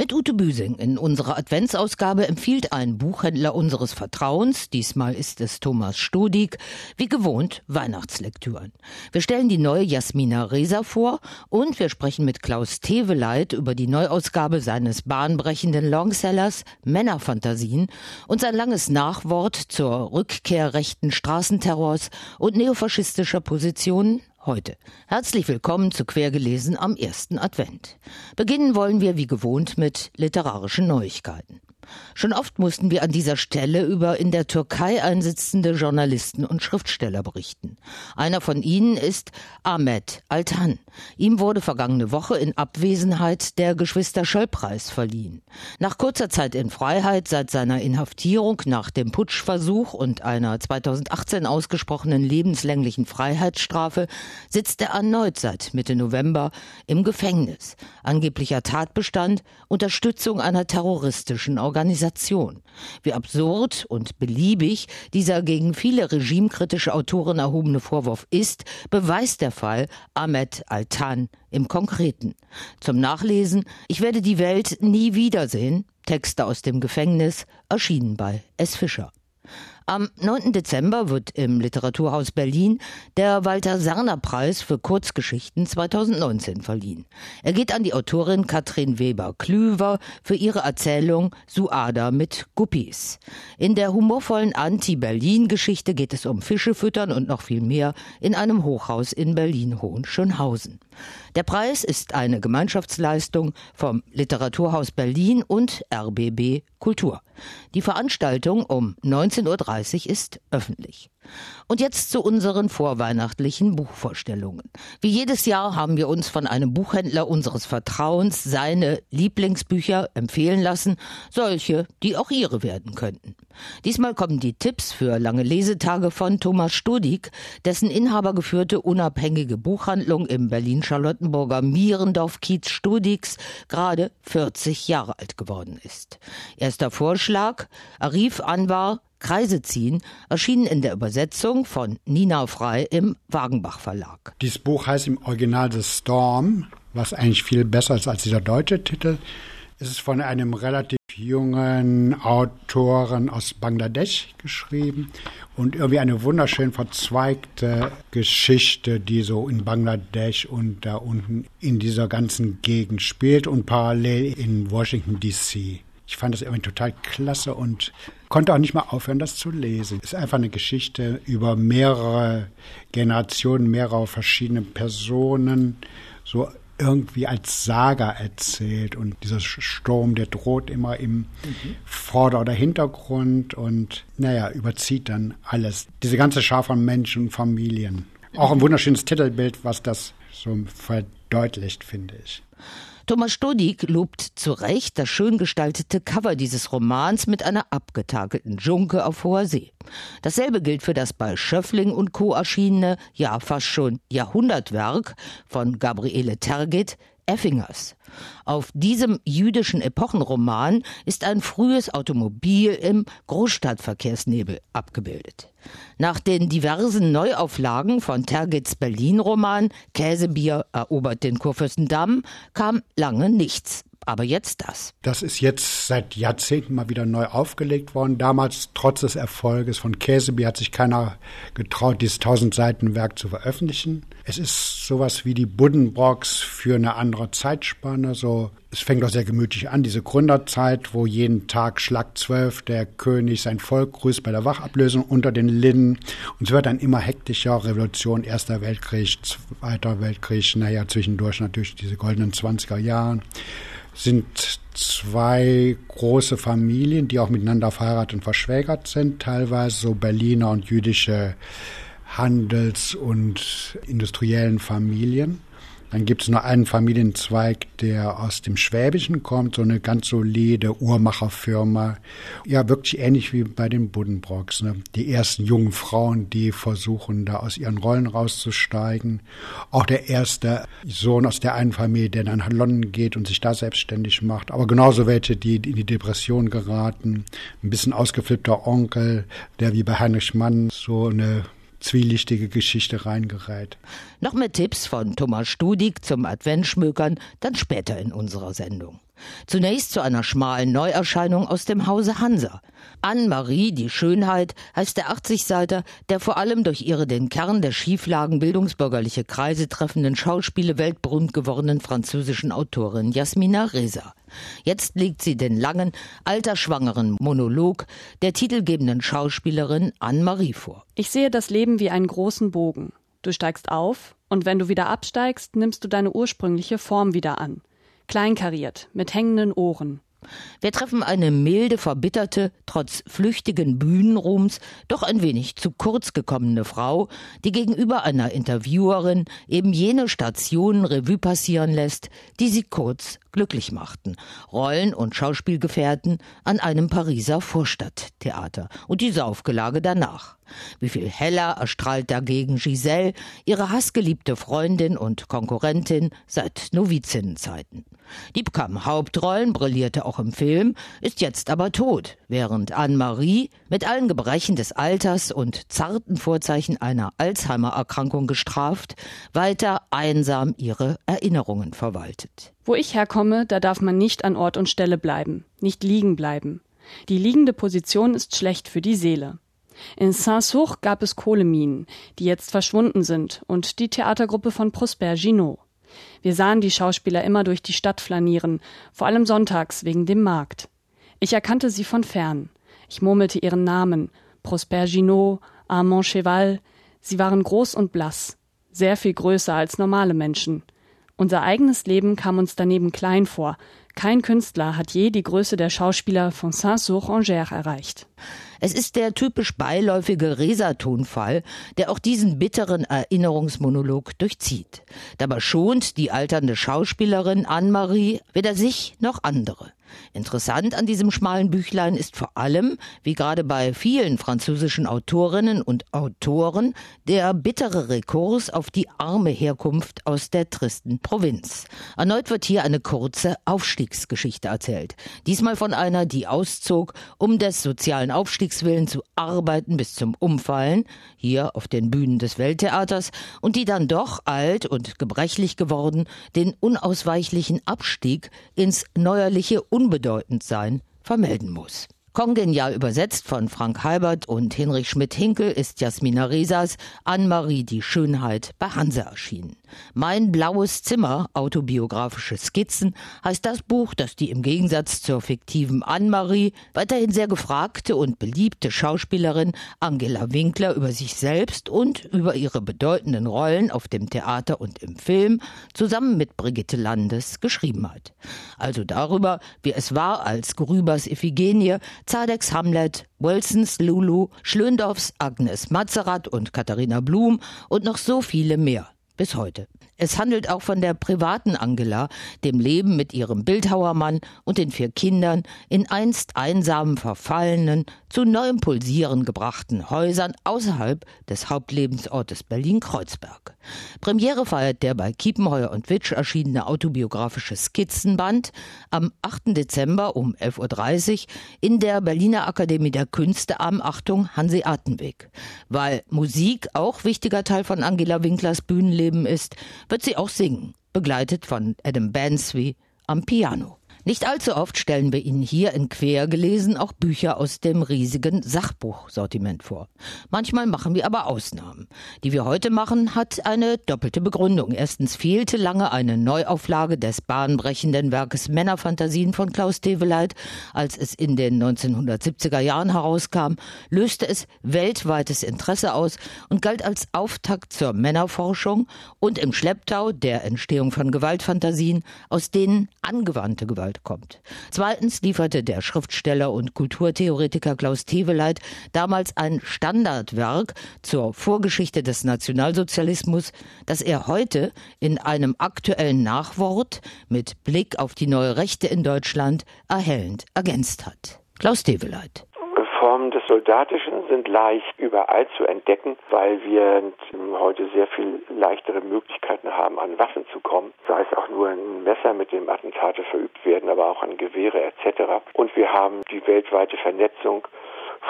Mit Ute Büsing in unserer Adventsausgabe empfiehlt ein Buchhändler unseres Vertrauens, diesmal ist es Thomas Studig, wie gewohnt Weihnachtslektüren. Wir stellen die neue Jasmina Reza vor und wir sprechen mit Klaus Teveleit über die Neuausgabe seines bahnbrechenden Longsellers Männerfantasien und sein langes Nachwort zur Rückkehr rechten Straßenterrors und neofaschistischer Positionen heute. Herzlich willkommen zu Quergelesen am ersten Advent. Beginnen wollen wir wie gewohnt mit literarischen Neuigkeiten. Schon oft mussten wir an dieser Stelle über in der Türkei einsitzende Journalisten und Schriftsteller berichten. Einer von ihnen ist Ahmet Altan. Ihm wurde vergangene Woche in Abwesenheit der Geschwister Schöll-Preis verliehen. Nach kurzer Zeit in Freiheit seit seiner Inhaftierung nach dem Putschversuch und einer 2018 ausgesprochenen lebenslänglichen Freiheitsstrafe sitzt er erneut seit Mitte November im Gefängnis. Angeblicher Tatbestand Unterstützung einer terroristischen Organisation. Organisation. Wie absurd und beliebig dieser gegen viele regimekritische Autoren erhobene Vorwurf ist, beweist der Fall Ahmed Altan im Konkreten. Zum Nachlesen Ich werde die Welt nie wiedersehen. Texte aus dem Gefängnis, erschienen bei S. Fischer. Am 9. Dezember wird im Literaturhaus Berlin der Walter Serner Preis für Kurzgeschichten 2019 verliehen. Er geht an die Autorin Katrin Weber-Klüver für ihre Erzählung Suada mit Guppies. In der humorvollen Anti-Berlin-Geschichte geht es um Fische füttern und noch viel mehr in einem Hochhaus in Berlin-Hohenschönhausen. Der Preis ist eine Gemeinschaftsleistung vom Literaturhaus Berlin und RBB Kultur. Die Veranstaltung um 19.30 Uhr ist öffentlich. Und jetzt zu unseren vorweihnachtlichen Buchvorstellungen. Wie jedes Jahr haben wir uns von einem Buchhändler unseres Vertrauens seine Lieblingsbücher empfehlen lassen, solche, die auch ihre werden könnten. Diesmal kommen die Tipps für lange Lesetage von Thomas Studig, dessen inhabergeführte unabhängige Buchhandlung im Berlin-Charlottenburger Mierendorf-Kiez Studigs gerade 40 Jahre alt geworden ist. Erster Vorschlag, Arif Anwar, Kreise ziehen, erschienen in der Übersetzung von Nina Frei im Wagenbach Verlag. Dieses Buch heißt im Original The Storm, was eigentlich viel besser ist als dieser deutsche Titel. Es ist von einem relativ jungen Autoren aus Bangladesch geschrieben und irgendwie eine wunderschön verzweigte Geschichte, die so in Bangladesch und da unten in dieser ganzen Gegend spielt und parallel in Washington DC. Ich fand das irgendwie total klasse und konnte auch nicht mal aufhören, das zu lesen. Es ist einfach eine Geschichte über mehrere Generationen, mehrere verschiedene Personen, so irgendwie als Saga erzählt. Und dieser Sturm, der droht immer im mhm. Vorder- oder Hintergrund und, naja, überzieht dann alles. Diese ganze Schar von Menschen und Familien. Auch ein wunderschönes Titelbild, was das so verdeutlicht, finde ich. Thomas Stodig lobt zu Recht das schön gestaltete Cover dieses Romans mit einer abgetakelten Junke auf hoher See. Dasselbe gilt für das bei Schöffling und Co. erschienene, ja fast schon Jahrhundertwerk von Gabriele Tergit, Effingers. Auf diesem jüdischen Epochenroman ist ein frühes Automobil im Großstadtverkehrsnebel abgebildet. Nach den diversen Neuauflagen von Tergits Berlin-Roman Käsebier erobert den Kurfürstendamm kam lange nichts. Aber jetzt das. Das ist jetzt seit Jahrzehnten mal wieder neu aufgelegt worden. Damals, trotz des Erfolges von Käsebier, hat sich keiner getraut, dieses 1000 Seiten Werk zu veröffentlichen. Es ist sowas wie die Buddenbrocks für eine andere Zeitspanne. So, es fängt auch sehr gemütlich an, diese Gründerzeit, wo jeden Tag Schlag 12 der König sein Volk grüßt bei der Wachablösung unter den Linden. Und es wird dann immer hektischer. Revolution, Erster Weltkrieg, Zweiter Weltkrieg, naja, zwischendurch natürlich diese goldenen 20er Jahre sind zwei große Familien, die auch miteinander verheiratet und verschwägert sind, teilweise so Berliner und jüdische Handels- und industriellen Familien. Dann gibt es nur einen Familienzweig, der aus dem Schwäbischen kommt, so eine ganz solide Uhrmacherfirma. Ja, wirklich ähnlich wie bei den Buddenbrocks. Ne? Die ersten jungen Frauen, die versuchen, da aus ihren Rollen rauszusteigen. Auch der erste Sohn aus der einen Familie, der nach London geht und sich da selbstständig macht. Aber genauso welche, die in die Depression geraten. Ein bisschen ausgeflippter Onkel, der wie bei Heinrich Mann so eine zwielichtige Geschichte reingereiht. Noch mehr Tipps von Thomas Studig zum Adventschmökern dann später in unserer Sendung. Zunächst zu einer schmalen Neuerscheinung aus dem Hause Hansa. Anne-Marie, die Schönheit, heißt der 80-Seiter, der vor allem durch ihre den Kern der Schieflagen bildungsbürgerliche Kreise treffenden Schauspiele weltberühmt gewordenen französischen Autorin Jasmina Reza. Jetzt legt sie den langen, altersschwangeren Monolog der titelgebenden Schauspielerin Anne-Marie vor. Ich sehe das Leben wie einen großen Bogen. Du steigst auf, und wenn du wieder absteigst, nimmst du deine ursprüngliche Form wieder an kleinkariert, mit hängenden Ohren. Wir treffen eine milde, verbitterte, trotz flüchtigen Bühnenruhms doch ein wenig zu kurz gekommene Frau, die gegenüber einer Interviewerin eben jene Stationen Revue passieren lässt, die sie kurz glücklich machten. Rollen und Schauspielgefährten an einem Pariser Vorstadttheater und die Saufgelage danach. Wie viel heller erstrahlt dagegen Giselle, ihre hassgeliebte Freundin und Konkurrentin seit Novizinnenzeiten. Die bekam Hauptrollen, brillierte auch im Film, ist jetzt aber tot, während Anne-Marie mit allen Gebrechen des Alters und zarten Vorzeichen einer Alzheimer-Erkrankung gestraft, weiter einsam ihre Erinnerungen verwaltet. Wo ich herkomme, da darf man nicht an Ort und Stelle bleiben, nicht liegen bleiben. Die liegende Position ist schlecht für die Seele. In Saint-Sour gab es Kohleminen, die jetzt verschwunden sind, und die Theatergruppe von Prosper Ginot. Wir sahen die Schauspieler immer durch die Stadt flanieren, vor allem sonntags wegen dem Markt. Ich erkannte sie von fern. Ich murmelte ihren Namen, Prosper Ginot, Armand Cheval. Sie waren groß und blass, sehr viel größer als normale Menschen. Unser eigenes Leben kam uns daneben klein vor. Kein Künstler hat je die Größe der Schauspieler von Saint-Saur-Angers erreicht. Es ist der typisch beiläufige Resa-Tonfall, der auch diesen bitteren Erinnerungsmonolog durchzieht. Dabei schont die alternde Schauspielerin Anne-Marie weder sich noch andere. Interessant an diesem schmalen Büchlein ist vor allem, wie gerade bei vielen französischen Autorinnen und Autoren, der bittere Rekurs auf die arme Herkunft aus der tristen Provinz. Erneut wird hier eine kurze Aufstiegsgeschichte erzählt. Diesmal von einer, die auszog, um des sozialen Aufstiegs willen zu arbeiten bis zum Umfallen, hier auf den Bühnen des Welttheaters, und die dann doch alt und gebrechlich geworden den unausweichlichen Abstieg ins neuerliche unbedeutend sein vermelden muss. Kongenial übersetzt von Frank Halbert und Hinrich Schmidt-Hinkel ist Jasmina Resas Anne-Marie die Schönheit bei Hanse erschienen. Mein blaues Zimmer, autobiografische Skizzen, heißt das Buch, das die im Gegensatz zur fiktiven Anne-Marie weiterhin sehr gefragte und beliebte Schauspielerin Angela Winkler über sich selbst und über ihre bedeutenden Rollen auf dem Theater und im Film zusammen mit Brigitte Landes geschrieben hat. Also darüber, wie es war, als Grübers Iphigenie, Zadeks Hamlet, Wilsons Lulu, Schlöndorffs Agnes Mazerat und Katharina Blum und noch so viele mehr bis heute. Es handelt auch von der privaten Angela, dem Leben mit ihrem Bildhauermann und den vier Kindern in einst einsamen, verfallenen, zu neuem Pulsieren gebrachten Häusern außerhalb des Hauptlebensortes Berlin-Kreuzberg. Premiere feiert der bei Kiepenheuer und Witsch erschienene autobiografische Skizzenband am 8. Dezember um 11.30 Uhr in der Berliner Akademie der Künste am Achtung Hanseatenweg. Weil Musik auch wichtiger Teil von Angela Winklers Bühnenleben ist, wird sie auch singen, begleitet von Adam Bansby am Piano. Nicht allzu oft stellen wir Ihnen hier in Quergelesen auch Bücher aus dem riesigen Sachbuchsortiment vor. Manchmal machen wir aber Ausnahmen. Die wir heute machen, hat eine doppelte Begründung. Erstens fehlte lange eine Neuauflage des bahnbrechenden Werkes Männerfantasien von Klaus Teveleit. Als es in den 1970er Jahren herauskam, löste es weltweites Interesse aus und galt als Auftakt zur Männerforschung und im Schlepptau der Entstehung von Gewaltfantasien, aus denen angewandte Gewalt Kommt. Zweitens lieferte der Schriftsteller und Kulturtheoretiker Klaus Teweleit damals ein Standardwerk zur Vorgeschichte des Nationalsozialismus, das er heute in einem aktuellen Nachwort mit Blick auf die neue Rechte in Deutschland erhellend ergänzt hat. Klaus Teweleit. Formen des Soldatischen sind leicht überall zu entdecken, weil wir heute sehr viel leichtere Möglichkeiten haben, an Waffen zu kommen. Sei es auch nur ein Messer, mit dem Attentate verübt werden, aber auch an Gewehre etc. Und wir haben die weltweite Vernetzung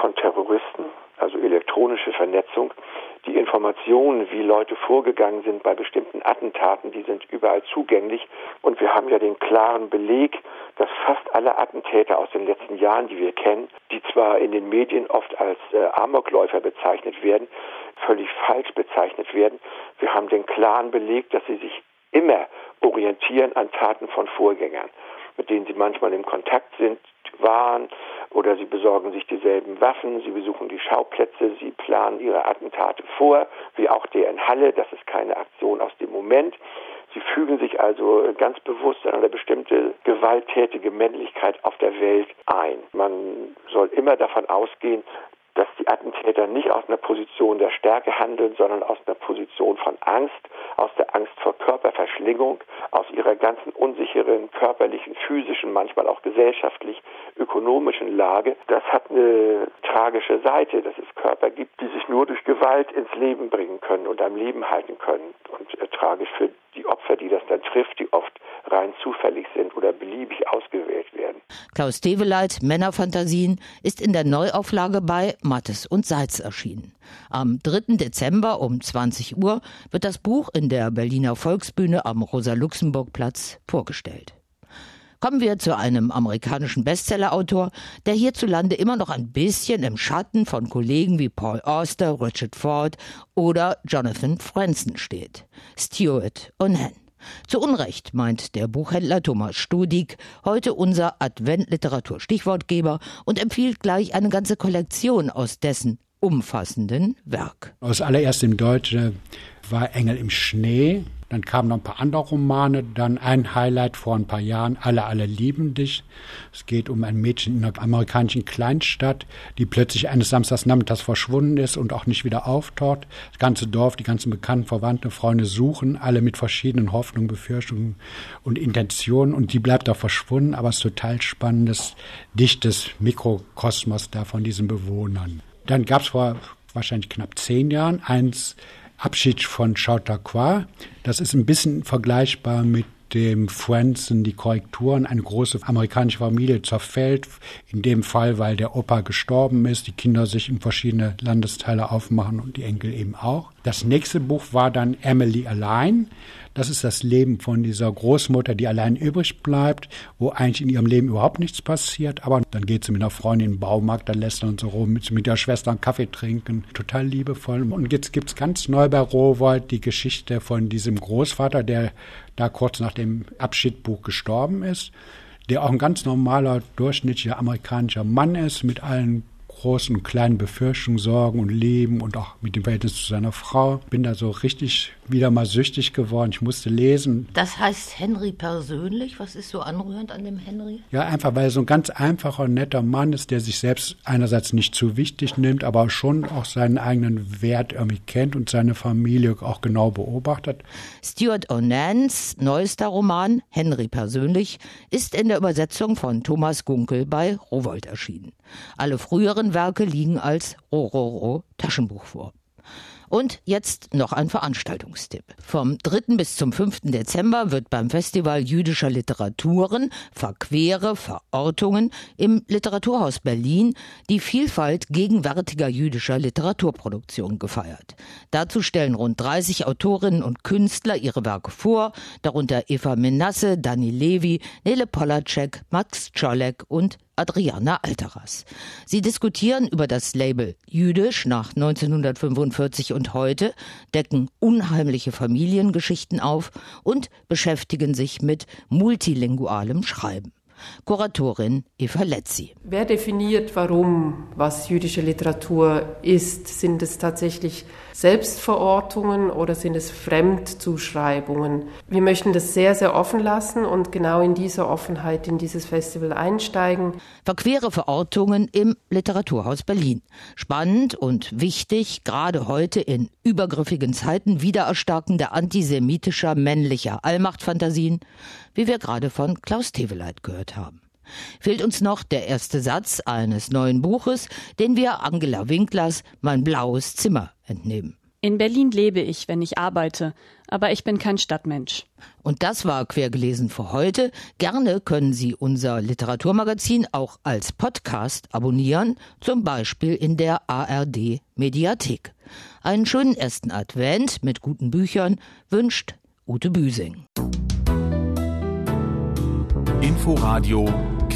von Terroristen, also elektronische Vernetzung. Die Informationen, wie Leute vorgegangen sind bei bestimmten Attentaten, die sind überall zugänglich. Und wir haben ja den klaren Beleg, dass fast alle Attentäter aus den letzten Jahren, die wir kennen, die zwar in den Medien oft als äh, Amokläufer bezeichnet werden, völlig falsch bezeichnet werden. Wir haben den klaren Beleg, dass sie sich immer orientieren an Taten von Vorgängern, mit denen sie manchmal im Kontakt sind, waren oder sie besorgen sich dieselben Waffen, sie besuchen die Schauplätze, sie planen ihre Attentate vor, wie auch der in Halle, das ist keine Aktion aus dem Moment. Sie fügen sich also ganz bewusst an eine bestimmte gewalttätige Männlichkeit auf der Welt ein. Man soll immer davon ausgehen, dass die Attentäter nicht aus einer Position der Stärke handeln, sondern aus einer Position von Angst, aus der Angst vor Körperverschlingung, aus ihrer ganzen unsicheren körperlichen, physischen, manchmal auch gesellschaftlich, ökonomischen Lage. Das hat eine tragische Seite, dass es Körper gibt, die sich nur durch Gewalt ins Leben bringen können und am Leben halten können. Und äh, tragisch für die Opfer, die das dann trifft, die oft rein zufällig sind oder beliebig ausgewählt werden. Klaus Develeit, Männerfantasien, ist in der Neuauflage bei Mattes und Seitz erschienen. Am 3. Dezember um 20 Uhr wird das Buch in der Berliner Volksbühne am Rosa-Luxemburg-Platz vorgestellt. Kommen wir zu einem amerikanischen Bestsellerautor, der hierzulande immer noch ein bisschen im Schatten von Kollegen wie Paul Auster, Richard Ford oder Jonathan Franzen steht. Stuart Onan. Zu Unrecht meint der Buchhändler Thomas Studig, heute unser Adventliteratur-Stichwortgeber und empfiehlt gleich eine ganze Kollektion aus dessen umfassenden Werk. Aus allererst im Deutschen war Engel im Schnee dann kamen noch ein paar andere Romane. Dann ein Highlight vor ein paar Jahren, Alle, alle lieben dich. Es geht um ein Mädchen in einer amerikanischen Kleinstadt, die plötzlich eines Samstags nachmittags verschwunden ist und auch nicht wieder auftaucht. Das ganze Dorf, die ganzen bekannten Verwandten, Freunde suchen, alle mit verschiedenen Hoffnungen, Befürchtungen und Intentionen. Und die bleibt da verschwunden, aber es ist total spannendes, dichtes Mikrokosmos da von diesen Bewohnern. Dann gab es vor wahrscheinlich knapp zehn Jahren eins, Abschied von Chautauqua. Das ist ein bisschen vergleichbar mit dem Franzen die Korrekturen. Eine große amerikanische Familie zerfällt, in dem Fall, weil der Opa gestorben ist, die Kinder sich in verschiedene Landesteile aufmachen und die Enkel eben auch. Das nächste Buch war dann Emily Allein. Das ist das Leben von dieser Großmutter, die allein übrig bleibt, wo eigentlich in ihrem Leben überhaupt nichts passiert. Aber dann geht sie mit einer Freundin in den Baumarkt, dann lässt er uns so rum, mit, mit der Schwester einen Kaffee trinken. Total liebevoll. Und jetzt gibt es ganz neu bei Rowold die Geschichte von diesem Großvater, der da kurz nach dem Abschiedbuch gestorben ist, der auch ein ganz normaler, durchschnittlicher amerikanischer Mann ist, mit allen großen und kleinen Befürchtungen, Sorgen und Leben und auch mit dem Verhältnis zu seiner Frau. Bin da so richtig wieder mal süchtig geworden. Ich musste lesen. Das heißt Henry persönlich? Was ist so anrührend an dem Henry? Ja, einfach weil er so ein ganz einfacher, netter Mann ist, der sich selbst einerseits nicht zu wichtig nimmt, aber schon auch seinen eigenen Wert irgendwie kennt und seine Familie auch genau beobachtet. Stuart Onans neuester Roman, Henry persönlich, ist in der Übersetzung von Thomas Gunkel bei Rowold erschienen. Alle früheren Werke liegen als Rororo Taschenbuch vor. Und jetzt noch ein Veranstaltungstipp. Vom 3. bis zum 5. Dezember wird beim Festival jüdischer Literaturen Verquere Verortungen im Literaturhaus Berlin die Vielfalt gegenwärtiger jüdischer Literaturproduktion gefeiert. Dazu stellen rund 30 Autorinnen und Künstler ihre Werke vor, darunter Eva Menasse, Dani Levi, Nele Polacek, Max Czolek und Adriana Alteras. Sie diskutieren über das Label Jüdisch nach 1945 und heute, decken unheimliche Familiengeschichten auf und beschäftigen sich mit multilingualem Schreiben. Kuratorin Eva Letzi. Wer definiert, warum was jüdische Literatur ist? Sind es tatsächlich Selbstverortungen oder sind es Fremdzuschreibungen? Wir möchten das sehr, sehr offen lassen und genau in dieser Offenheit in dieses Festival einsteigen. Verquere Verortungen im Literaturhaus Berlin. Spannend und wichtig, gerade heute in übergriffigen Zeiten wiedererstarkender antisemitischer männlicher Allmachtfantasien, wie wir gerade von Klaus Teveleit gehört haben fehlt uns noch der erste Satz eines neuen Buches, den wir Angela Winklers Mein blaues Zimmer entnehmen. In Berlin lebe ich, wenn ich arbeite, aber ich bin kein Stadtmensch. Und das war quergelesen für heute. Gerne können Sie unser Literaturmagazin auch als Podcast abonnieren, zum Beispiel in der ARD Mediathek. Einen schönen ersten Advent mit guten Büchern wünscht Ute Büsing. Inforadio